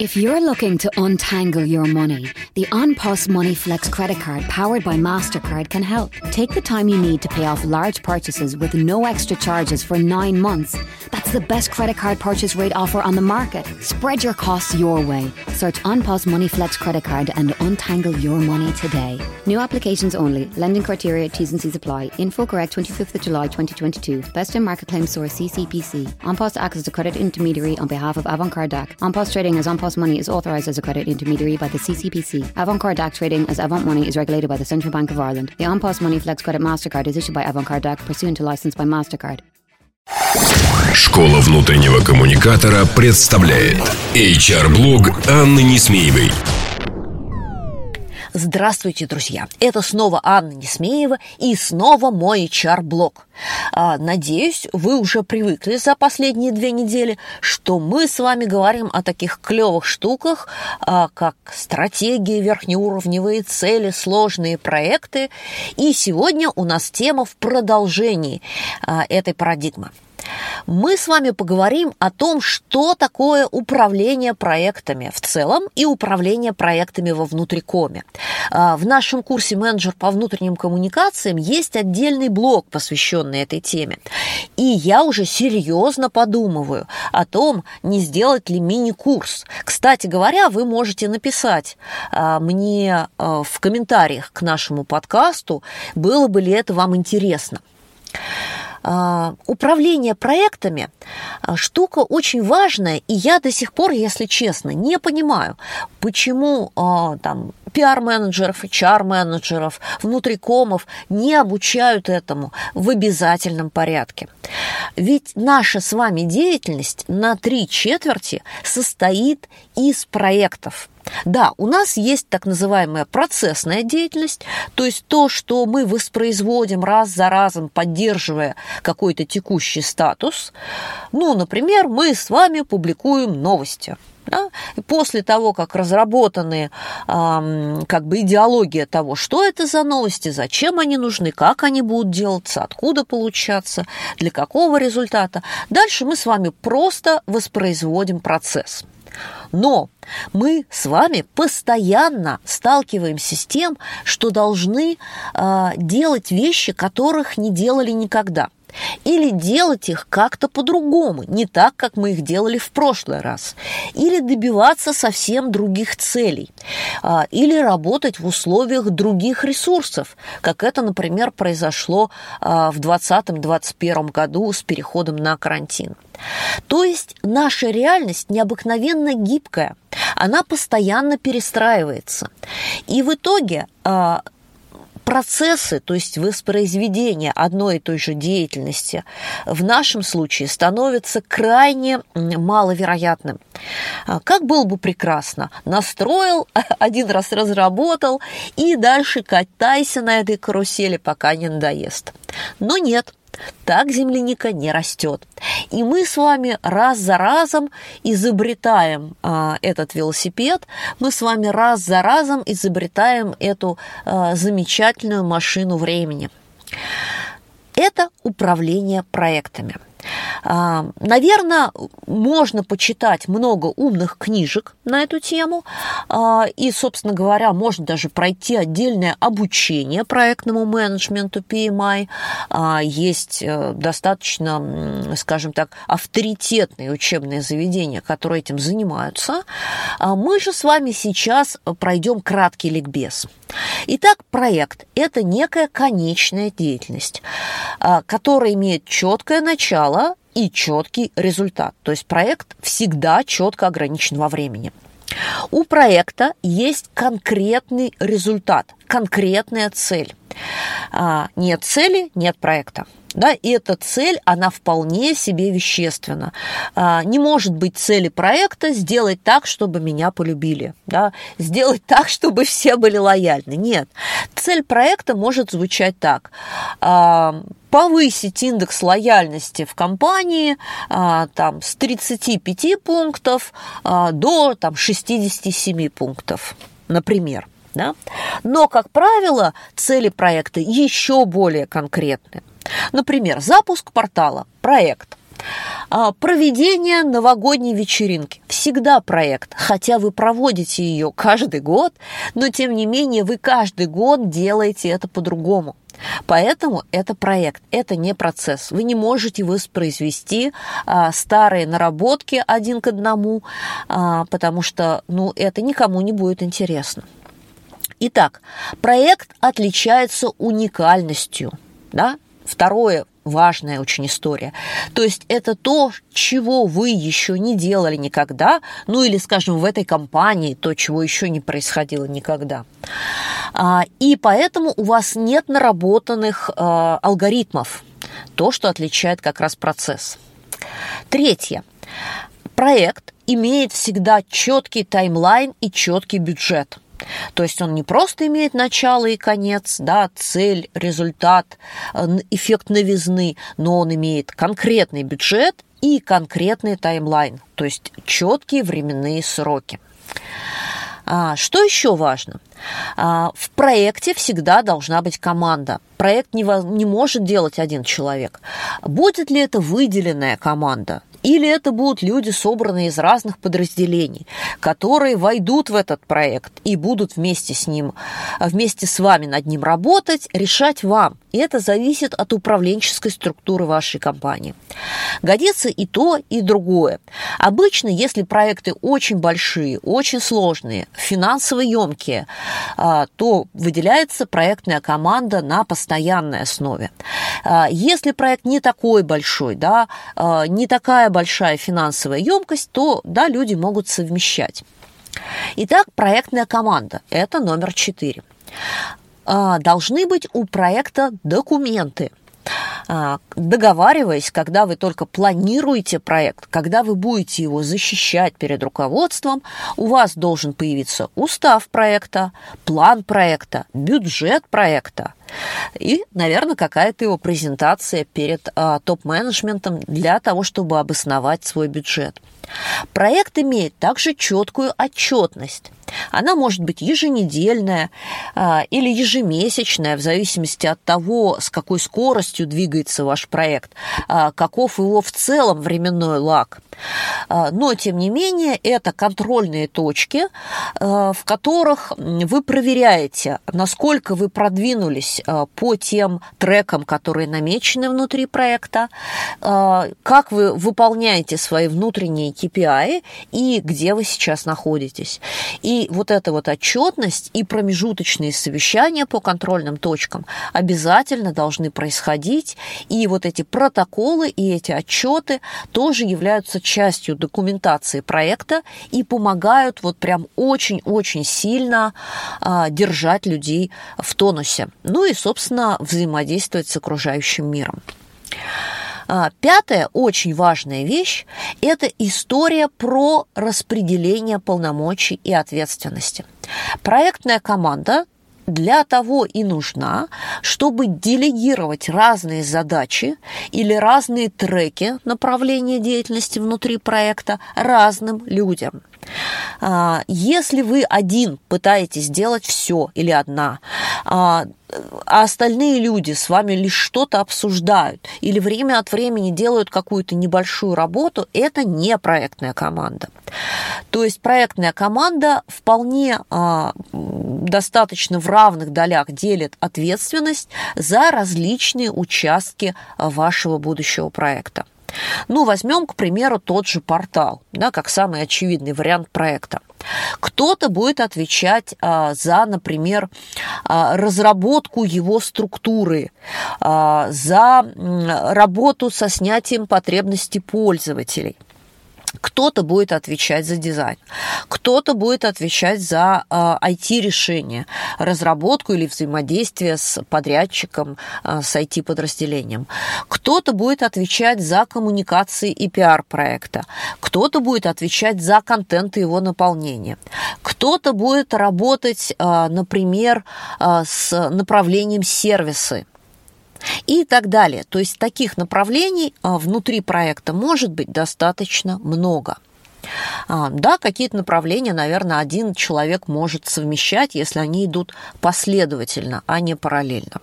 If you're looking to untangle your money, the OnPos Money Flex credit card powered by MasterCard can help. Take the time you need to pay off large purchases with no extra charges for nine months. That's the best credit card purchase rate offer on the market. Spread your costs your way. Search OnPos Money Flex credit card and untangle your money today. New applications only. Lending criteria, T's and C's apply. Info correct 25th of July 2022. Best in market claim source CCPC. OnPos acts as a credit intermediary on behalf of Avantcard DAC. OnPos trading as OnPos Money is authorised as a credit intermediary by the CCPC. Avantcard DAC trading as Avant Money is regulated by the Central Bank of Ireland. The OnPos Money Flex Credit MasterCard is issued by Avantcard DAC pursuant to license by MasterCard. Школа внутреннего коммуникатора представляет HR-блог Анны Несмеевой. Здравствуйте, друзья! Это снова Анна Несмеева и снова мой HR-блог. А, надеюсь, вы уже привыкли за последние две недели, что мы с вами говорим о таких клевых штуках, а, как стратегии, верхнеуровневые цели, сложные проекты. И сегодня у нас тема в продолжении а, этой парадигмы мы с вами поговорим о том, что такое управление проектами в целом и управление проектами во внутрикоме. А, в нашем курсе «Менеджер по внутренним коммуникациям» есть отдельный блок, посвященный этой теме. И я уже серьезно подумываю о том, не сделать ли мини-курс. Кстати говоря, вы можете написать а, мне а, в комментариях к нашему подкасту, было бы ли это вам интересно. А, управление проектами а, штука очень важная, и я до сих пор, если честно, не понимаю, почему а, там пиар-менеджеров, HR-менеджеров, внутрикомов не обучают этому в обязательном порядке. Ведь наша с вами деятельность на три четверти состоит из проектов. Да, у нас есть так называемая процессная деятельность, то есть то, что мы воспроизводим раз за разом, поддерживая какой-то текущий статус. Ну, например, мы с вами публикуем новости – да? И после того, как разработаны э, как бы идеология того, что это за новости, зачем они нужны, как они будут делаться, откуда получаться, для какого результата, дальше мы с вами просто воспроизводим процесс. Но мы с вами постоянно сталкиваемся с тем, что должны э, делать вещи, которых не делали никогда – или делать их как-то по-другому, не так, как мы их делали в прошлый раз. Или добиваться совсем других целей. А, или работать в условиях других ресурсов, как это, например, произошло а, в 2020-2021 году с переходом на карантин. То есть наша реальность необыкновенно гибкая, она постоянно перестраивается. И в итоге а, процессы, то есть воспроизведение одной и той же деятельности в нашем случае становится крайне маловероятным. А, как было бы прекрасно, настроил, один раз разработал и дальше катайся на этой карусели, пока не надоест. Но нет, так земляника не растет. И мы с вами раз за разом изобретаем а, этот велосипед, мы с вами раз за разом изобретаем эту а, замечательную машину времени. Это управление проектами – Наверное, можно почитать много умных книжек на эту тему, а, и, собственно говоря, можно даже пройти отдельное обучение проектному менеджменту PMI. А, есть э, достаточно, скажем так, авторитетные учебные заведения, которые этим занимаются. Мы же с вами сейчас пройдем краткий ликбез. Итак, проект – это некая конечная деятельность, которая имеет четкое начало и четкий результат. То есть проект всегда четко ограничен во времени. У проекта есть конкретный результат, конкретная цель. А, нет цели, нет проекта. Да, и эта цель, она вполне себе вещественна. А, не может быть цели проекта сделать так, чтобы меня полюбили, да, сделать так, чтобы все были лояльны. Нет. Цель проекта может звучать так. А, повысить индекс лояльности в компании а, там, с 35 пунктов до там, 67 пунктов, например. Да? Но, как правило, цели проекта еще более конкретны. Например, запуск портала, проект. А, проведение новогодней вечеринки. Всегда проект, хотя вы проводите ее каждый год, но тем не менее вы каждый год делаете это по-другому. Поэтому это проект, это не процесс. Вы не можете воспроизвести а, старые наработки один к одному, а, потому что ну, это никому не будет интересно. Итак, проект отличается уникальностью. Да? Второе важная очень история. То есть это то, чего вы еще не делали никогда, ну или, скажем, в этой компании, то, чего еще не происходило никогда. А, и поэтому у вас нет наработанных а, алгоритмов, то, что отличает как раз процесс. Третье. Проект имеет всегда четкий таймлайн и четкий бюджет – то есть он не просто имеет начало и конец, да, цель, результат, э, эффект новизны, но он имеет конкретный бюджет и конкретный таймлайн, то есть четкие временные сроки. А, что еще важно? А, в проекте всегда должна быть команда. Проект не, не может делать один человек. Будет ли это выделенная команда? Или это будут люди, собранные из разных подразделений, которые войдут в этот проект и будут вместе с ним, вместе с вами над ним работать, решать вам. И это зависит от управленческой структуры вашей компании. Годится и то, и другое. Обычно, если проекты очень большие, очень сложные, финансово емкие, а, то выделяется проектная команда на постоянной основе. А, если проект не такой большой, да, а, не такая большая финансовая емкость, то да, люди могут совмещать. Итак, проектная команда – это номер четыре. Должны быть у проекта документы – а, договариваясь, когда вы только планируете проект, когда вы будете его защищать перед руководством, у вас должен появиться устав проекта, план проекта, бюджет проекта и, наверное, какая-то его презентация перед а, топ-менеджментом для того, чтобы обосновать свой бюджет. Проект имеет также четкую отчетность. Она может быть еженедельная а, или ежемесячная, в зависимости от того, с какой скоростью двигается ваш проект, а, каков его в целом временной лак. А, но, тем не менее, это контрольные точки, в которых вы проверяете, насколько вы продвинулись по тем трекам, которые намечены внутри проекта, как вы выполняете свои внутренние KPI и где вы сейчас находитесь. И вот эта вот отчетность и промежуточные совещания по контрольным точкам обязательно должны происходить. И вот эти протоколы и эти отчеты тоже являются частью документации проекта и помогают вот прям очень-очень сильно а, держать людей в тонусе. Ну и, собственно, взаимодействовать с окружающим миром. А, пятая очень важная вещь – это история про распределение полномочий и ответственности. Проектная команда для того и нужна, чтобы делегировать разные задачи или разные треки направления деятельности внутри проекта разным людям. А, если вы один пытаетесь сделать все или одна, а, а остальные люди с вами лишь что-то обсуждают или время от времени делают какую-то небольшую работу, это не проектная команда. То есть проектная команда вполне а, достаточно в равных долях делит ответственность за различные участки вашего будущего проекта. Ну, возьмем, к примеру, тот же портал, да, как самый очевидный вариант проекта. Кто-то будет отвечать а, за, например, а, разработку его структуры, а, за работу со снятием потребностей пользователей – кто-то будет отвечать за дизайн, кто-то будет отвечать за э, IT-решение, разработку или взаимодействие с подрядчиком, э, с IT-подразделением. Кто-то будет отвечать за коммуникации и пиар проекта, кто-то будет отвечать за контент и его наполнение, кто-то будет работать, э, например, с направлением сервисы, и так далее. То есть таких направлений а, внутри проекта может быть достаточно много. А, да, какие-то направления, наверное, один человек может совмещать, если они идут последовательно, а не параллельно.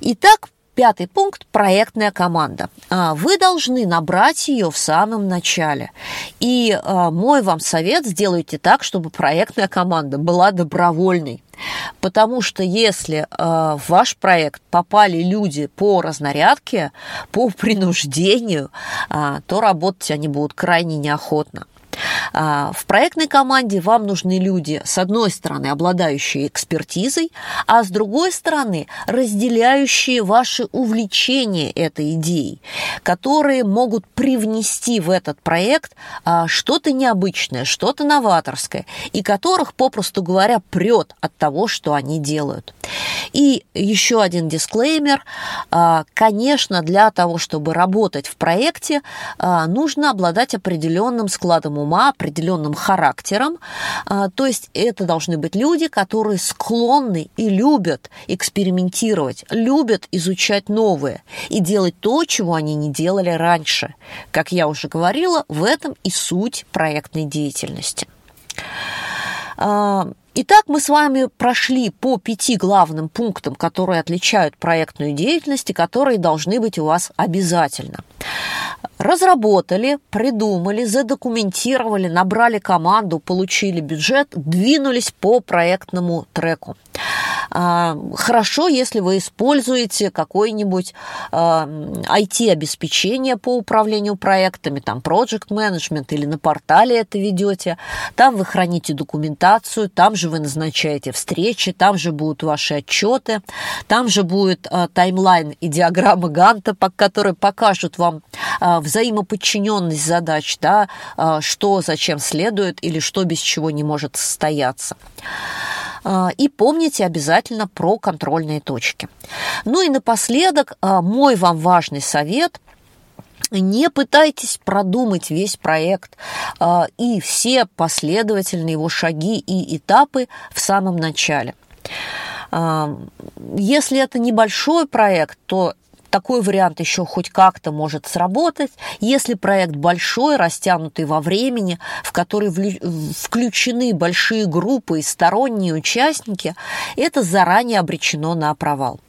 Итак, пятый пункт – проектная команда. А, вы должны набрать ее в самом начале. И мой вам совет – сделайте так, чтобы проектная команда была добровольной. Потому что если э, в ваш проект попали люди по разнарядке, по принуждению, э, то работать они будут крайне неохотно. А, в проектной команде вам нужны люди, с одной стороны, обладающие экспертизой, а с другой стороны, разделяющие ваши увлечения этой идеей, которые могут привнести в этот проект а, что-то необычное, что-то новаторское, и которых, попросту говоря, прет от того, что они делают. И еще один дисклеймер. А, конечно, для того, чтобы работать в проекте, нужно обладать определенным складом ума, определенным характером. А, то есть это должны быть люди, которые склонны и любят экспериментировать, любят изучать новое и делать то, чего они не делали раньше. Как я уже говорила, в этом и суть проектной деятельности. Итак, мы с вами прошли по пяти главным пунктам, которые отличают проектную деятельность и которые должны быть у вас обязательно разработали, придумали, задокументировали, набрали команду, получили бюджет, двинулись по проектному треку. А, хорошо, если вы используете какое-нибудь IT-обеспечение а, по управлению проектами, там Project Management или на портале это ведете, там вы храните документацию, там же вы назначаете встречи, там же будут ваши отчеты, там же будет а, таймлайн и диаграмма Ганта, которые покажут вам взаимоподчиненность задач, да, что зачем следует или что без чего не может состояться. И помните обязательно про контрольные точки. Ну и напоследок а, мой вам важный совет – не пытайтесь продумать весь проект э, и все последовательные его шаги и этапы в самом начале. Э, если это небольшой проект, то такой вариант еще хоть как-то может сработать, если проект большой, растянутый во времени, в который включены большие группы и сторонние участники, это заранее обречено на провал.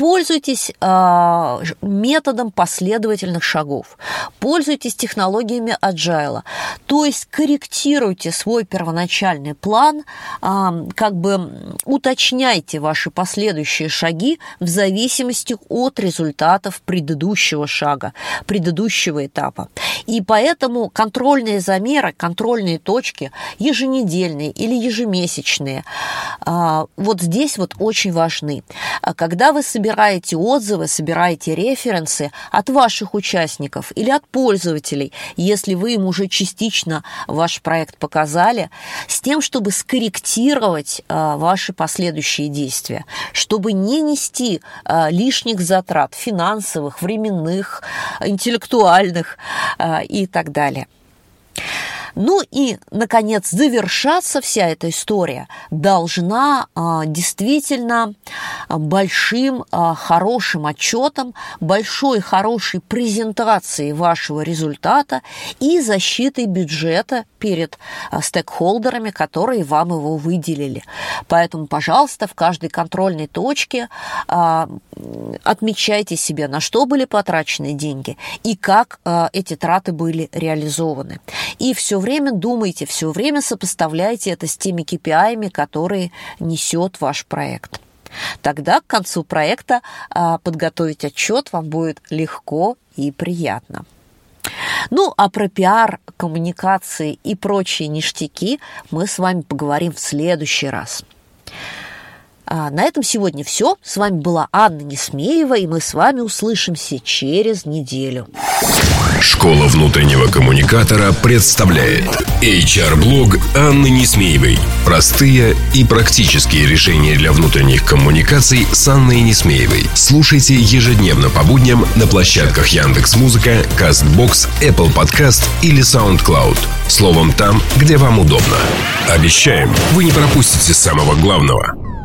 Пользуйтесь э, методом последовательных шагов, пользуйтесь технологиями agile, то есть корректируйте свой первоначальный план, э, как бы уточняйте ваши последующие шаги в зависимости от результатов предыдущего шага, предыдущего этапа. И поэтому контрольные замеры, контрольные точки, еженедельные или ежемесячные, э, вот здесь вот очень важны. Когда вы собираетесь собираете отзывы, собираете референсы от ваших участников или от пользователей, если вы им уже частично ваш проект показали, с тем, чтобы скорректировать а, ваши последующие действия, чтобы не нести а, лишних затрат финансовых, временных, интеллектуальных а, и так далее. Ну и, наконец, завершаться вся эта история должна а, действительно большим а, хорошим отчетом, большой хорошей презентацией вашего результата и защитой бюджета перед а, стейкхолдерами, которые вам его выделили. Поэтому, пожалуйста, в каждой контрольной точке а, отмечайте себе, на что были потрачены деньги и как а, эти траты были реализованы. И все время думайте, все время сопоставляйте это с теми KPI, которые несет ваш проект. Тогда к концу проекта а, подготовить отчет вам будет легко и приятно. Ну, а про пиар, коммуникации и прочие ништяки мы с вами поговорим в следующий раз. А на этом сегодня все. С вами была Анна Несмеева, и мы с вами услышимся через неделю. Школа внутреннего коммуникатора представляет HR-блог Анны Несмеевой. Простые и практические решения для внутренних коммуникаций с Анной Несмеевой. Слушайте ежедневно по будням на площадках Яндекс Музыка, Castbox, Apple Podcast или SoundCloud. Словом, там, где вам удобно. Обещаем, вы не пропустите самого главного –